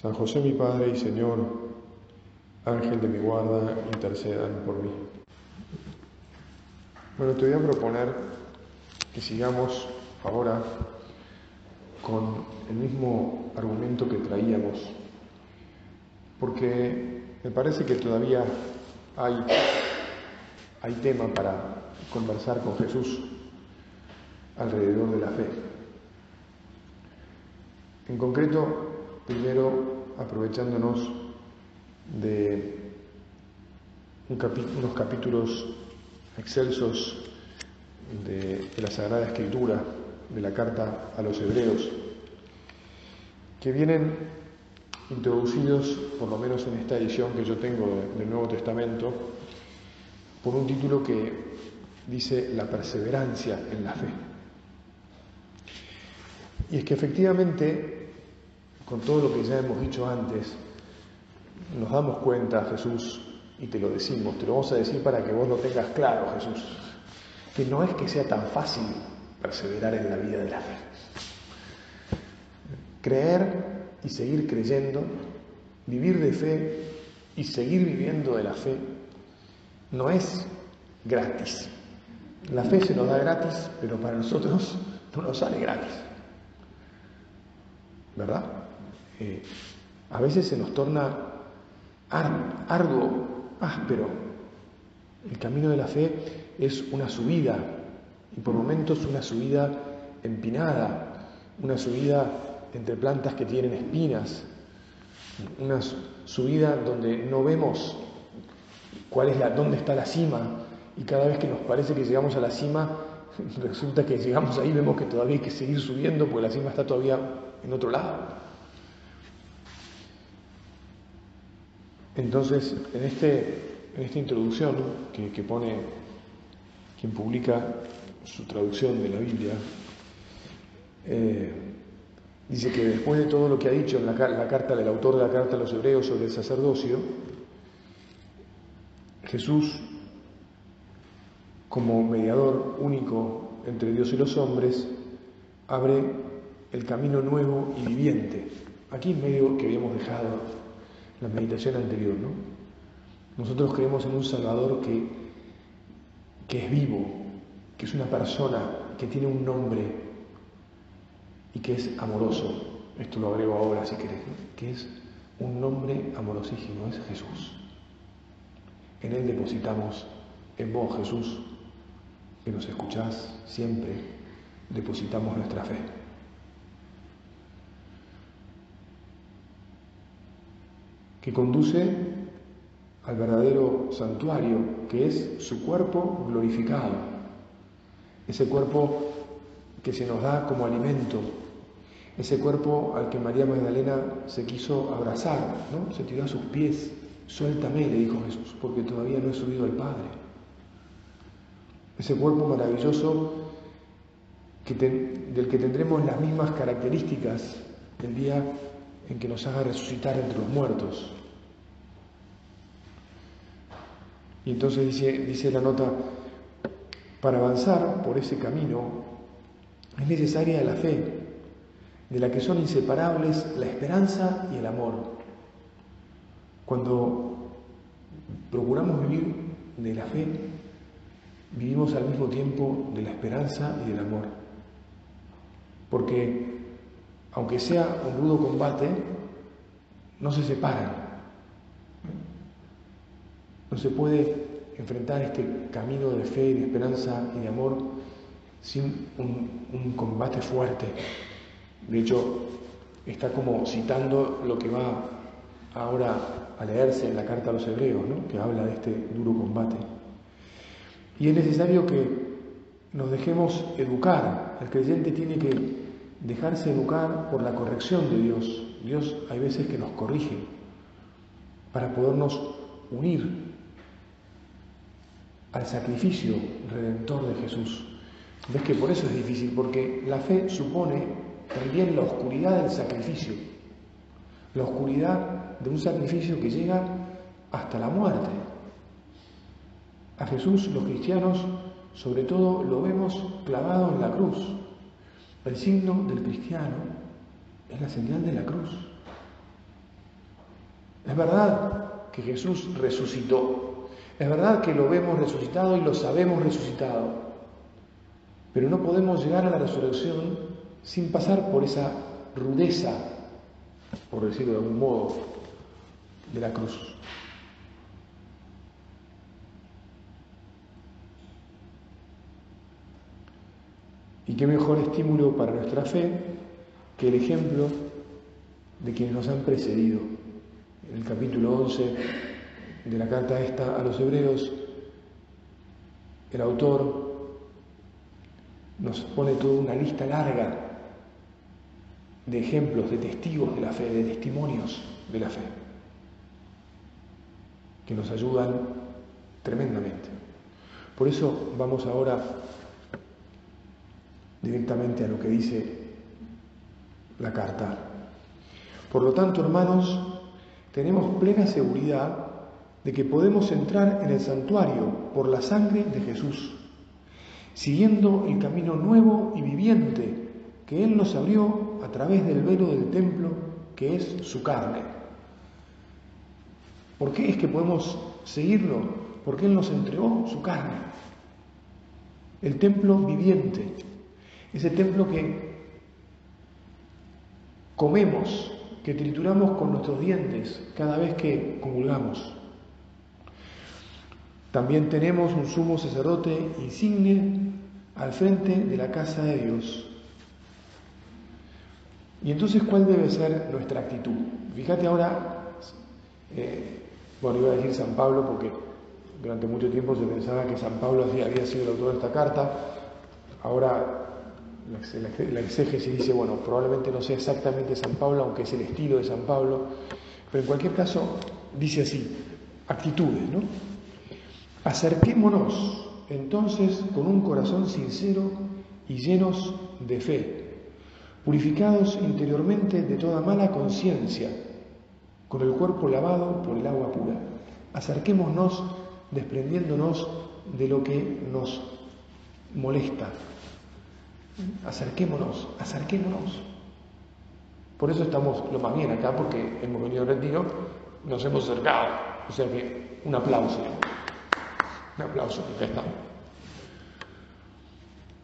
San José mi Padre y Señor, Ángel de mi guarda, intercedan por mí. Bueno, te voy a proponer que sigamos ahora con el mismo argumento que traíamos, porque me parece que todavía hay, hay tema para conversar con Jesús alrededor de la fe. En concreto, Primero, aprovechándonos de unos capítulos excelsos de, la Sagrada Escritura, de la carta a los Hebreos, que vienen introducidos, por lo menos en esta edición que yo tengo del Nuevo Testamento, por un título que dice la perseverancia en la fe. Y es que efectivamente con todo lo que ya hemos dicho antes, nos damos cuenta, Jesús, y te lo decimos, te lo vamos a decir para que vos lo tengas claro, Jesús, que no es que sea tan fácil perseverar en la vida de la fe. Creer y seguir creyendo, vivir de fe y seguir viviendo de la fe, no es gratis. La fe se nos da gratis, pero para nosotros no nos sale gratis. ¿Verdad? Eh, a veces se nos torna arduo, áspero. El camino de la fe es una subida, y por momentos una subida empinada, una subida entre plantas que tienen espinas, una subida donde no vemos cuál es la, dónde está la cima, y cada vez que nos parece que llegamos a la cima, resulta que llegamos ahí vemos que todavía hay que seguir subiendo porque la cima está todavía en otro lado. Entonces, en, este, en esta introducción que, pone quien publica su traducción de la Biblia, eh, dice que después de todo lo que ha dicho en la, carta del autor de la carta a los hebreos sobre el sacerdocio, Jesús, como mediador único entre Dios y los hombres, abre el camino nuevo y viviente. Aquí medio que habíamos dejado la meditación anterior, ¿no? Nosotros creemos en un Salvador que, que es vivo, que es una persona, que tiene un nombre y que es amoroso. Esto lo agrego ahora si querés, que es un nombre amorosísimo, es Jesús. En Él depositamos, en vos Jesús, que nos escuchás siempre, depositamos nuestra fe. Que conduce al verdadero santuario, que es su cuerpo glorificado, ese cuerpo que se nos da como alimento, ese cuerpo al que María Magdalena se quiso abrazar, ¿no? se tiró a sus pies, suéltame, le dijo Jesús, porque todavía no he subido al Padre. Ese cuerpo maravilloso del que tendremos las mismas características el día en que nos haga resucitar entre los muertos. Y entonces dice, dice la nota, para avanzar por ese camino es necesaria la fe, de la que son inseparables la esperanza y el amor. Cuando procuramos vivir de la fe, vivimos al mismo tiempo de la esperanza y del amor. Porque aunque sea un rudo combate, no se separan. No se puede enfrentar este camino de fe, de esperanza y de amor sin un, combate fuerte. De hecho, está como citando lo que va ahora a leerse en la carta a los hebreos, que habla de este duro combate. Y es necesario que nos dejemos educar. El creyente tiene que dejarse educar por la corrección de Dios. Dios hay veces que nos corrige. para podernos unir al sacrificio redentor de Jesús. ¿Ves que por eso es difícil? Porque la fe supone también la oscuridad del sacrificio, la oscuridad de un sacrificio que llega hasta la muerte. A Jesús los cristianos sobre todo lo vemos clavado en la cruz. El signo del cristiano es la señal de la cruz. Es verdad que Jesús resucitó. Es verdad que lo vemos resucitado y lo sabemos resucitado. Pero no podemos llegar a la resurrección sin pasar por esa rudeza, por decirlo de algún modo, de la cruz. Y qué mejor estímulo para nuestra fe que el ejemplo de quienes nos han precedido. En el capítulo 11 de la carta esta a los hebreos, el autor nos pone toda una lista larga de ejemplos, de testigos de la fe, de testimonios de la fe, que nos ayudan tremendamente. Por eso vamos ahora directamente a lo que dice la carta. Por lo tanto, hermanos, tenemos plena seguridad de que podemos entrar en el santuario por la sangre de Jesús, siguiendo el camino nuevo y viviente que Él nos abrió a través del velo del templo, que es su carne. ¿Por qué es que podemos seguirlo? Porque Él nos entregó su carne, el templo viviente, ese templo que comemos, que trituramos con nuestros dientes cada vez que comulgamos. También tenemos un sumo sacerdote insigne al frente de la casa de Dios. Y entonces, ¿cuál debe ser nuestra actitud? Fíjate ahora, eh, bueno, iba a decir San Pablo porque durante mucho tiempo se pensaba que San Pablo había sido el autor de esta carta, ahora la exégesis dice, bueno, probablemente no sea exactamente San Pablo, aunque es el estilo de San Pablo, pero en cualquier caso dice así, actitudes, ¿no? Acerquémonos entonces con un corazón sincero y llenos de fe, purificados interiormente de toda mala conciencia, con el cuerpo lavado por el agua pura. Acerquémonos desprendiéndonos de lo que nos molesta, acerquémonos, acerquémonos. Por eso estamos lo más bien acá, porque hemos venido al retiro, nos hemos acercado. O sea que un aplauso, un aplauso, acá estamos.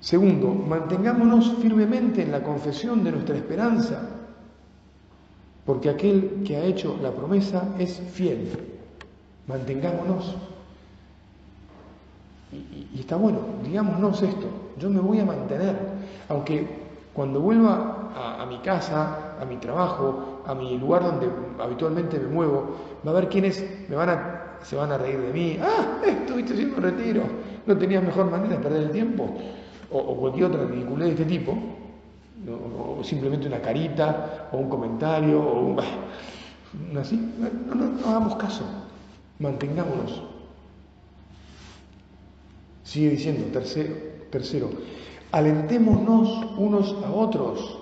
Segundo, mantengámonos firmemente en la confesión de nuestra esperanza, porque aquel que ha hecho la promesa es fiel. Mantengámonos. Y, está bueno, digámonos esto, yo me voy a mantener, aunque cuando vuelva a, mi casa, a mi trabajo, a mi lugar donde habitualmente me muevo, va a haber quienes me van a, se van a reír de mí. Ah, estuviste haciendo retiro, no tenías mejor manera de perder el tiempo. O, cualquier otra ridiculez de este tipo. O, simplemente una carita, o un comentario, o un... Así, no, no hagamos caso, mantengámonos. Sigue diciendo, tercero, tercero, alentémonos unos a otros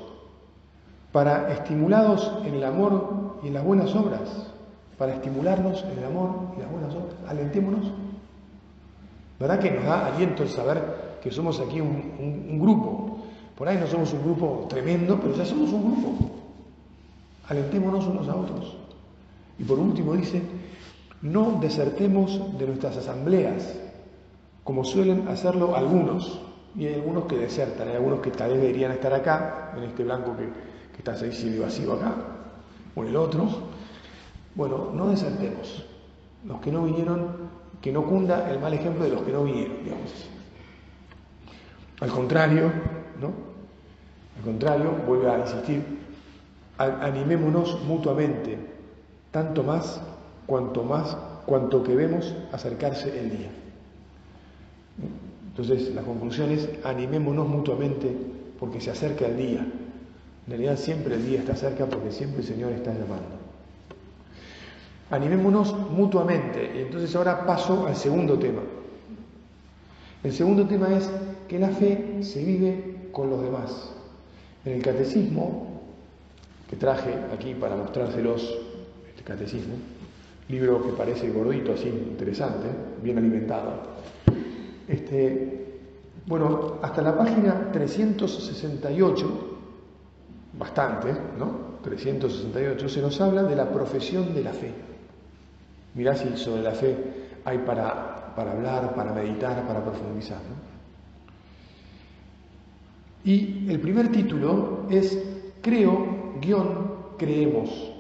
para estimulados en el amor y en las buenas obras, para estimularnos en el amor y las buenas obras. Alentémonos. ¿Verdad que nos da aliento el saber que somos aquí un, grupo? Por ahí no somos un grupo tremendo, pero ya somos un grupo. Alentémonos unos a otros. Y por último dice, no desertemos de nuestras asambleas, como suelen hacerlo algunos. Y hay algunos que desertan, hay algunos que tal vez deberían estar acá, en este blanco que, está seis vacío acá, o en el otro. Bueno, no desertemos. Los que no vinieron, que no cunda el mal ejemplo de los que no vinieron, digamos Al contrario, ¿no? Al contrario, vuelve a insistir, animémonos mutuamente, tanto más cuanto más, cuanto que vemos acercarse el día. Entonces, la conclusión es animémonos mutuamente porque se acerca el día. En realidad siempre el día está cerca porque siempre el Señor está llamando. Animémonos mutuamente. Y entonces ahora paso al segundo tema. El segundo tema es que la fe se vive con los demás. En el catecismo, que traje aquí para mostrárselos, este catecismo, libro que parece gordito, así interesante, bien alimentado. Este, bueno, hasta la página 368, bastante, ¿no? 368, se nos habla de la profesión de la fe. Mirá si sobre la fe hay para, para hablar, para meditar, para profundizar. ¿no? Y el primer título es Creo, guion, creemos.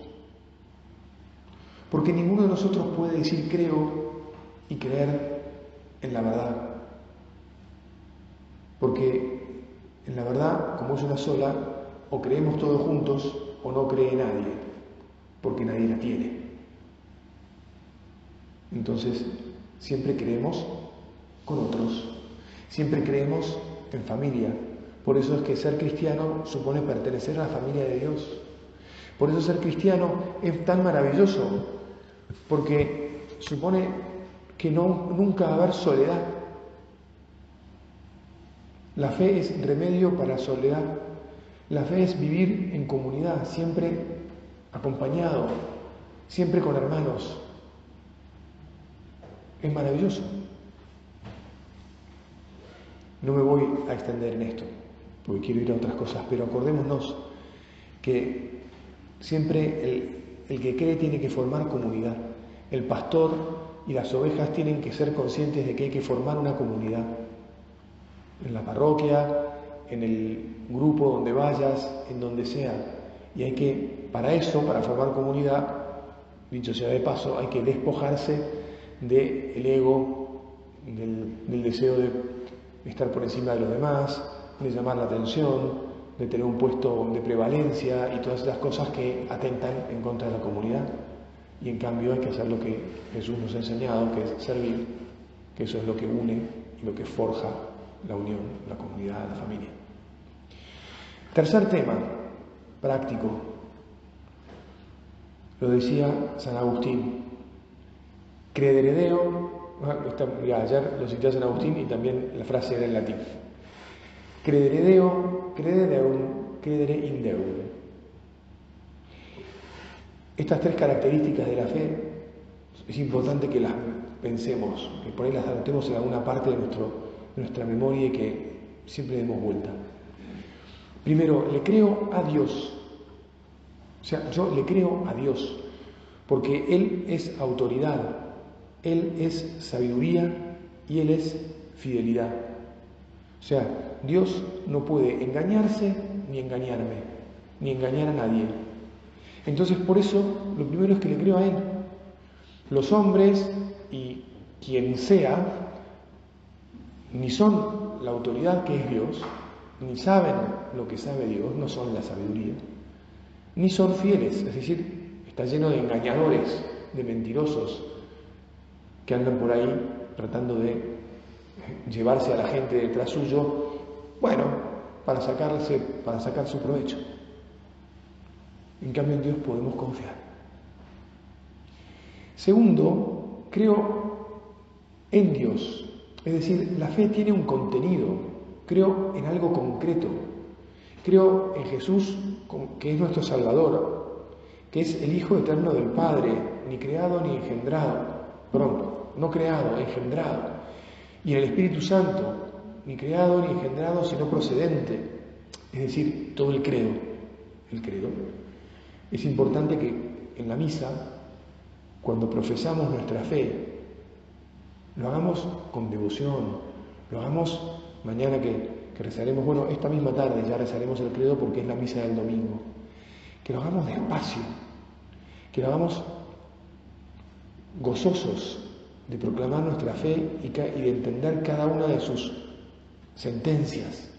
Porque ninguno de nosotros puede decir creo y creer en la verdad. Porque en la verdad, como es una sola, o creemos todos juntos o no cree nadie, porque nadie la tiene. Entonces, siempre creemos con otros, siempre creemos en familia. Por eso es que ser cristiano supone pertenecer a la familia de Dios. Por eso ser cristiano es tan maravilloso, porque supone que no, nunca va a haber soledad. La fe es remedio para soledad. La fe es vivir en comunidad, siempre acompañado, siempre con hermanos. Es maravilloso. No me voy a extender en esto, porque quiero ir a otras cosas, pero acordémonos que siempre el, el que cree tiene que formar comunidad. El pastor y las ovejas tienen que ser conscientes de que hay que formar una comunidad. En la parroquia, en el grupo donde vayas, en donde sea. Y hay que, para eso, para formar comunidad, dicho sea de paso, hay que despojarse del ego, del, deseo de estar por encima de los demás, de llamar la atención, de tener un puesto de prevalencia y todas esas cosas que atentan en contra de la comunidad. Y en cambio hay que hacer lo que Jesús nos ha enseñado, que es servir, que eso es lo que une y lo que forja la unión, la comunidad, la familia. Tercer tema, práctico. Lo decía San Agustín. Crederedeo, ya, ayer lo cité a San Agustín y también la frase era en latín. Crederedeo, credereum, credere in Deum. Estas tres características de la fe es importante que las pensemos, que por ahí las adoptemos en alguna parte de, nuestro, nuestra memoria y que siempre demos vuelta. Primero, le creo a Dios. O sea, yo le creo a Dios, porque Él es autoridad, Él es sabiduría y Él es fidelidad. O sea, Dios no puede engañarse ni engañarme, ni engañar a nadie. Entonces, por eso, lo primero es que le creo a Él. Los hombres y quien sea, ni son la autoridad que es Dios, ni saben lo que sabe Dios, no son la sabiduría, ni son fieles, es decir, está lleno de engañadores, de mentirosos, que andan por ahí tratando de llevarse a la gente detrás suyo, bueno, para sacarse, para sacar su provecho. En cambio en Dios podemos confiar. Segundo, creo en Dios, es decir, la fe tiene un contenido, creo en algo concreto, creo en Jesús que es nuestro Salvador, que es el Hijo eterno del Padre, ni creado ni engendrado, pronto, no creado, engendrado, y en el Espíritu Santo, ni creado ni engendrado, sino procedente, es decir, todo el credo, el credo. Es importante que en la misa, cuando profesamos nuestra fe, lo hagamos con devoción, lo hagamos Mañana que, rezaremos, bueno, esta misma tarde ya rezaremos el credo porque es la misa del domingo. Que lo hagamos despacio, que lo hagamos gozosos de proclamar nuestra fe y, y de entender cada una de sus sentencias.